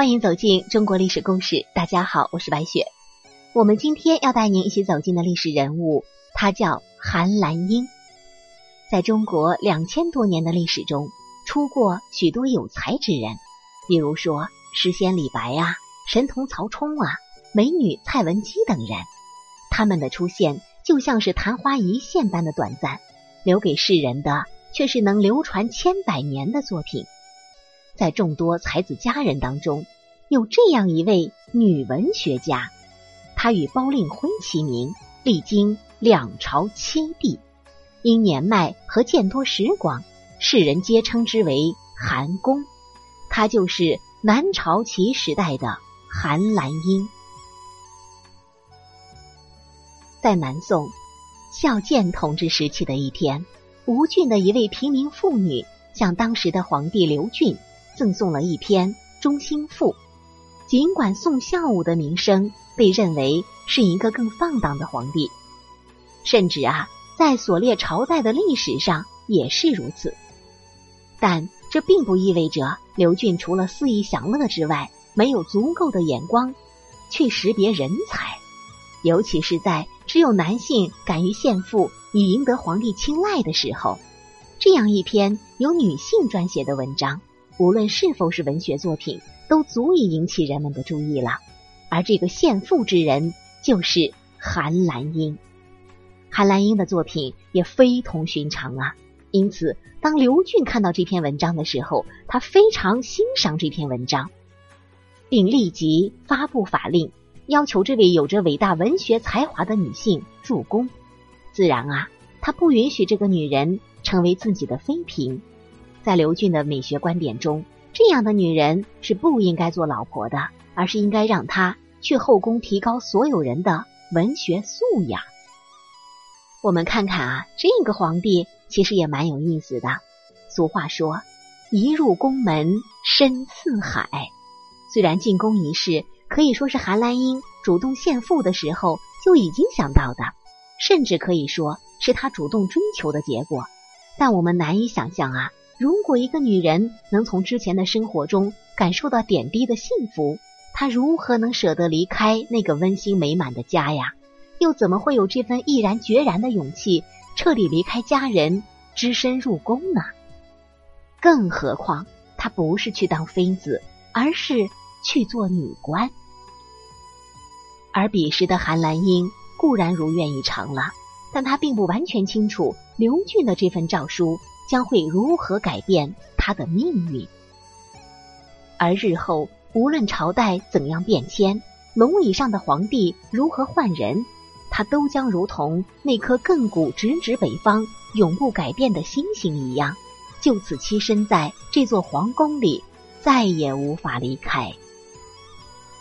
欢迎走进中国历史故事。大家好，我是白雪。我们今天要带您一起走进的历史人物，他叫韩兰英。在中国两千多年的历史中，出过许多有才之人，比如说诗仙李白啊、神童曹冲啊、美女蔡文姬等人。他们的出现就像是昙花一现般的短暂，留给世人的却是能流传千百年的作品。在众多才子佳人当中，有这样一位女文学家，她与包令辉齐名，历经两朝七帝，因年迈和见多识广，世人皆称之为韩公。她就是南朝齐时代的韩兰英。在南宋孝建统治时期的一天，吴郡的一位平民妇女向当时的皇帝刘俊。赠送了一篇《中兴赋》，尽管宋孝武的名声被认为是一个更放荡的皇帝，甚至啊，在所列朝代的历史上也是如此。但这并不意味着刘俊除了肆意享乐之外，没有足够的眼光去识别人才，尤其是在只有男性敢于献赋以赢得皇帝青睐的时候，这样一篇由女性撰写的文章。无论是否是文学作品，都足以引起人们的注意了。而这个献赋之人就是韩兰英。韩兰英的作品也非同寻常啊！因此，当刘俊看到这篇文章的时候，他非常欣赏这篇文章，并立即发布法令，要求这位有着伟大文学才华的女性入宫。自然啊，他不允许这个女人成为自己的妃嫔。在刘俊的美学观点中，这样的女人是不应该做老婆的，而是应该让她去后宫提高所有人的文学素养。我们看看啊，这个皇帝其实也蛮有意思的。俗话说：“一入宫门深似海。”虽然进宫一事可以说是韩兰英主动献赋的时候就已经想到的，甚至可以说是他主动追求的结果，但我们难以想象啊。如果一个女人能从之前的生活中感受到点滴的幸福，她如何能舍得离开那个温馨美满的家呀？又怎么会有这份毅然决然的勇气，彻底离开家人，只身入宫呢？更何况，她不是去当妃子，而是去做女官。而彼时的韩兰英固然如愿以偿了，但她并不完全清楚刘俊的这份诏书。将会如何改变他的命运？而日后无论朝代怎样变迁，龙椅上的皇帝如何换人，他都将如同那颗亘古直指北方、永不改变的星星一样，就此栖身在这座皇宫里，再也无法离开。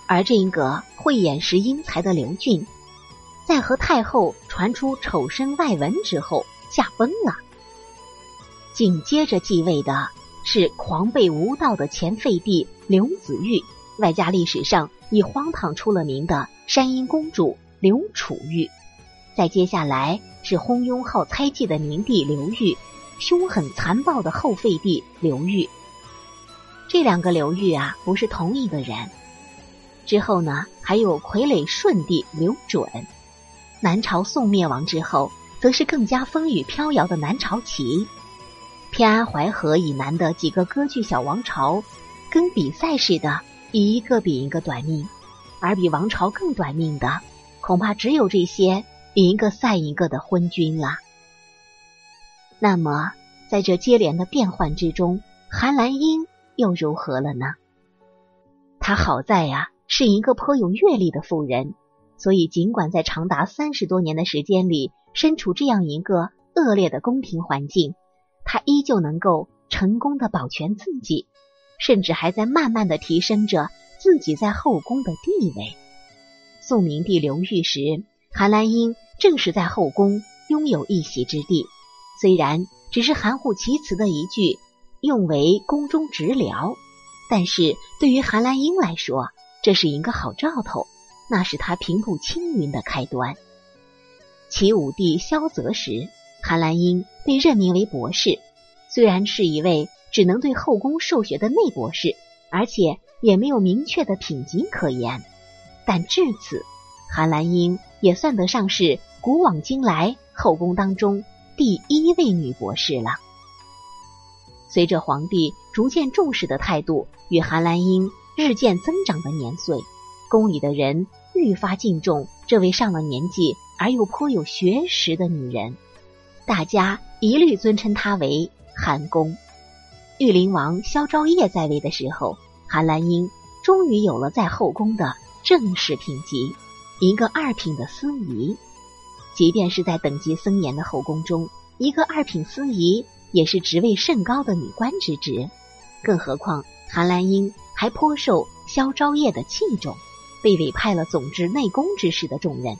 而这个慧眼识英才的刘俊，在和太后传出丑身外闻之后，驾崩了。紧接着继位的是狂悖无道的前废帝刘子玉，外加历史上以荒唐出了名的山阴公主刘楚玉。再接下来是昏庸好猜忌的明帝刘裕，凶狠残暴的后废帝刘裕。这两个刘裕啊，不是同一个人。之后呢，还有傀儡顺帝刘准。南朝宋灭亡之后，则是更加风雨飘摇的南朝齐。天安淮河以南的几个割据小王朝，跟比赛似的，一个比一个短命；而比王朝更短命的，恐怕只有这些一个赛一个的昏君了。那么，在这接连的变幻之中，韩兰英又如何了呢？她好在呀，是一个颇有阅历的妇人，所以尽管在长达三十多年的时间里，身处这样一个恶劣的宫廷环境。他依旧能够成功的保全自己，甚至还在慢慢的提升着自己在后宫的地位。宋明帝刘裕时，韩兰英正是在后宫拥有一席之地，虽然只是含糊其辞的一句“用为宫中直僚”，但是对于韩兰英来说，这是一个好兆头，那是他平步青云的开端。齐武帝萧泽时。韩兰英被任命为博士，虽然是一位只能对后宫授学的内博士，而且也没有明确的品级可言。但至此，韩兰英也算得上是古往今来后宫当中第一位女博士了。随着皇帝逐渐重视的态度与韩兰英日渐增长的年岁，宫里的人愈发敬重这位上了年纪而又颇有学识的女人，大家一律尊称她为韩宫。玉灵王萧昭业在位的时候，韩兰英终于有了在后宫的正式品级，一个二品的司仪。即便是在等级森严的后宫中，一个二品司仪。也是职位甚高的女官之职，更何况韩兰英还颇受萧昭业的器重，被委派了总之内宫之事的重任。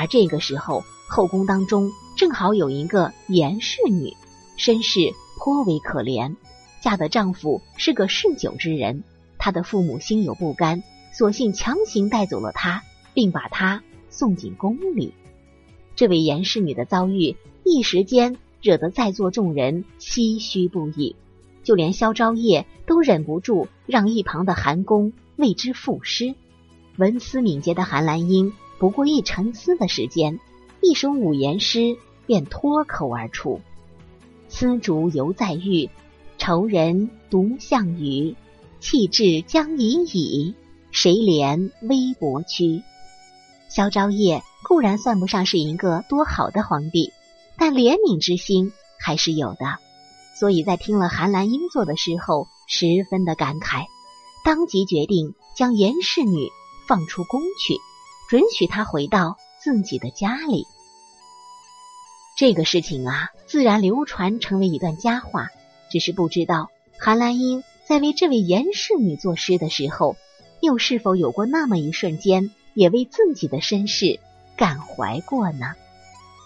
而这个时候，后宫当中正好有一个严氏女，身世颇为可怜，嫁的丈夫是个嗜酒之人，她的父母心有不甘，索性强行带走了她，并把她送进宫里。这位严氏女的遭遇，一时间。惹得在座众人唏嘘不已，就连萧昭业都忍不住让一旁的韩公为之赋诗。文思敏捷的韩兰英不过一沉思的时间，一首五言诗便脱口而出：“丝竹犹在玉，愁人独向雨。气质将已矣，谁怜微薄躯？”萧昭业固然算不上是一个多好的皇帝。但怜悯之心还是有的，所以在听了韩兰英作的诗后，十分的感慨，当即决定将严氏女放出宫去，准许他回到自己的家里。这个事情啊，自然流传成为一段佳话。只是不知道韩兰英在为这位严氏女作诗的时候，又是否有过那么一瞬间，也为自己的身世感怀过呢？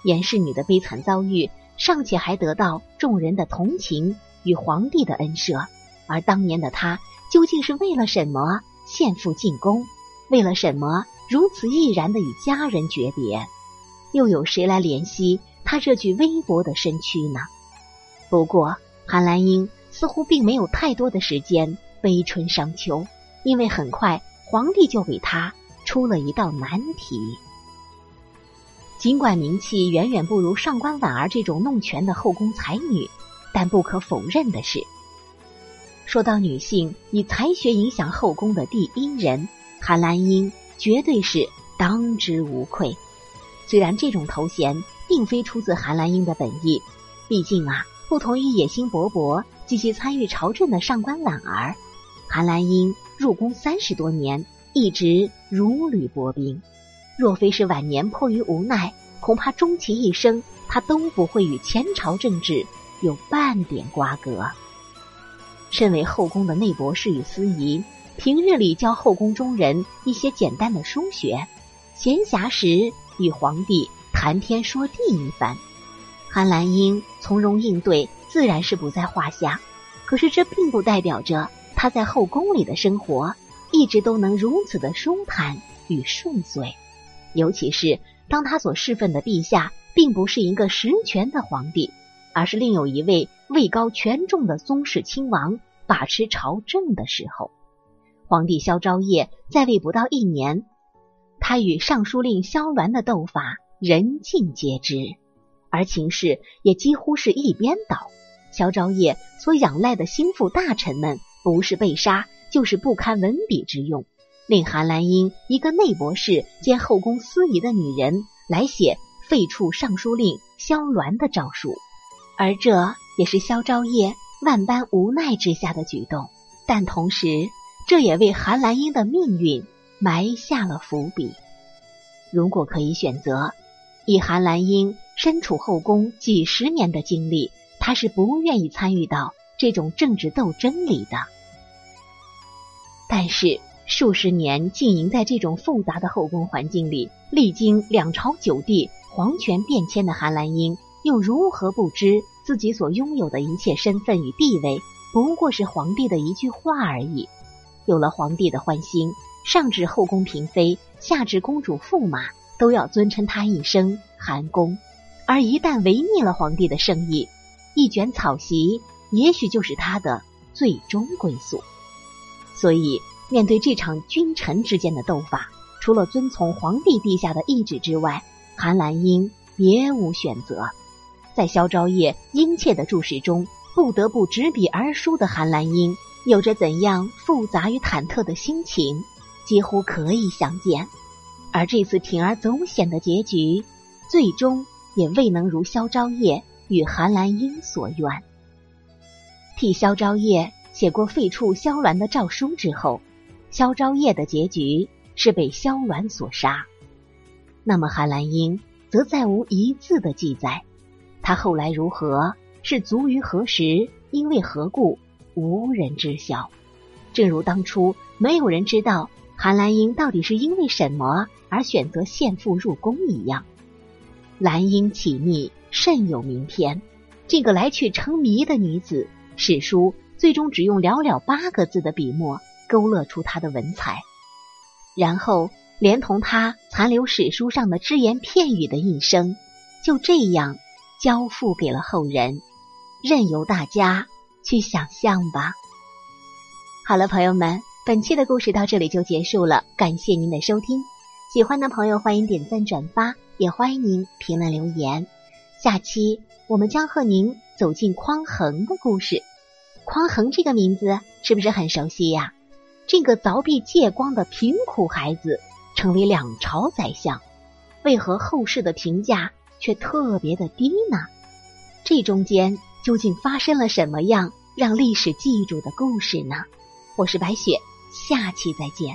严氏女的悲惨遭遇，尚且还得到众人的同情与皇帝的恩赦，而当年的她究竟是为了什么献父进宫？为了什么如此毅然的与家人诀别？又有谁来怜惜她这具微薄的身躯呢？不过，韩兰英似乎并没有太多的时间悲春伤秋，因为很快皇帝就给她出了一道难题。尽管名气远远不如上官婉儿这种弄权的后宫才女，但不可否认的是，说到女性以才学影响后宫的第一人，韩兰英绝对是当之无愧。虽然这种头衔并非出自韩兰英的本意，毕竟啊，不同于野心勃勃、积极参与朝政的上官婉儿，韩兰英入宫三十多年，一直如履薄冰。若非是晚年迫于无奈，恐怕终其一生，他都不会与前朝政治有半点瓜葛。身为后宫的内博士与司仪，平日里教后宫中人一些简单的书学，闲暇时与皇帝谈天说地一番。韩兰英从容应对，自然是不在话下。可是这并不代表着他在后宫里的生活一直都能如此的舒坦与顺遂。尤其是当他所侍奉的陛下并不是一个实权的皇帝，而是另有一位位高权重的宗室亲王把持朝政的时候，皇帝萧昭业在位不到一年，他与尚书令萧鸾的斗法人尽皆知，而情势也几乎是一边倒。萧昭业所仰赖的心腹大臣们，不是被杀，就是不堪文笔之用。令韩兰英一个内博士兼后宫司仪的女人来写废黜尚书令萧鸾的诏书，而这也是萧昭业万般无奈之下的举动。但同时，这也为韩兰英的命运埋下了伏笔。如果可以选择，以韩兰英身处后宫几十年的经历，她是不愿意参与到这种政治斗争里的。但是。数十年经营在这种复杂的后宫环境里，历经两朝九帝、皇权变迁的韩兰英，又如何不知自己所拥有的一切身份与地位，不过是皇帝的一句话而已？有了皇帝的欢心，上至后宫嫔妃，下至公主驸马，都要尊称他一声韩公。而一旦违逆了皇帝的圣意，一卷草席，也许就是他的最终归宿。所以。面对这场君臣之间的斗法，除了遵从皇帝陛下的意志之外，韩兰英别无选择。在萧昭业殷切的注视中，不得不执笔而书的韩兰英，有着怎样复杂与忐忑的心情，几乎可以想见。而这次铤而走险的结局，最终也未能如萧昭业与韩兰英所愿。替萧昭业写过废黜萧鸾的诏书之后，萧昭业的结局是被萧鸾所杀。那么韩兰英则再无一字的记载。他后来如何？是卒于何时？因为何故？无人知晓。正如当初没有人知道韩兰英到底是因为什么而选择献父入宫一样。兰英起密，甚有名篇。这个来去成谜的女子，史书最终只用寥寥八个字的笔墨勾勒出她的文采，然后连同她残留史书上的只言片语的一生，就这样。交付给了后人，任由大家去想象吧。好了，朋友们，本期的故事到这里就结束了，感谢您的收听。喜欢的朋友欢迎点赞转发，也欢迎您评论留言。下期我们将和您走进匡衡的故事。匡衡这个名字是不是很熟悉呀？这个凿壁借光的贫苦孩子，成为两朝宰相，为何后世的评价？却特别的低呢，这中间究竟发生了什么样让历史记住的故事呢？我是白雪，下期再见。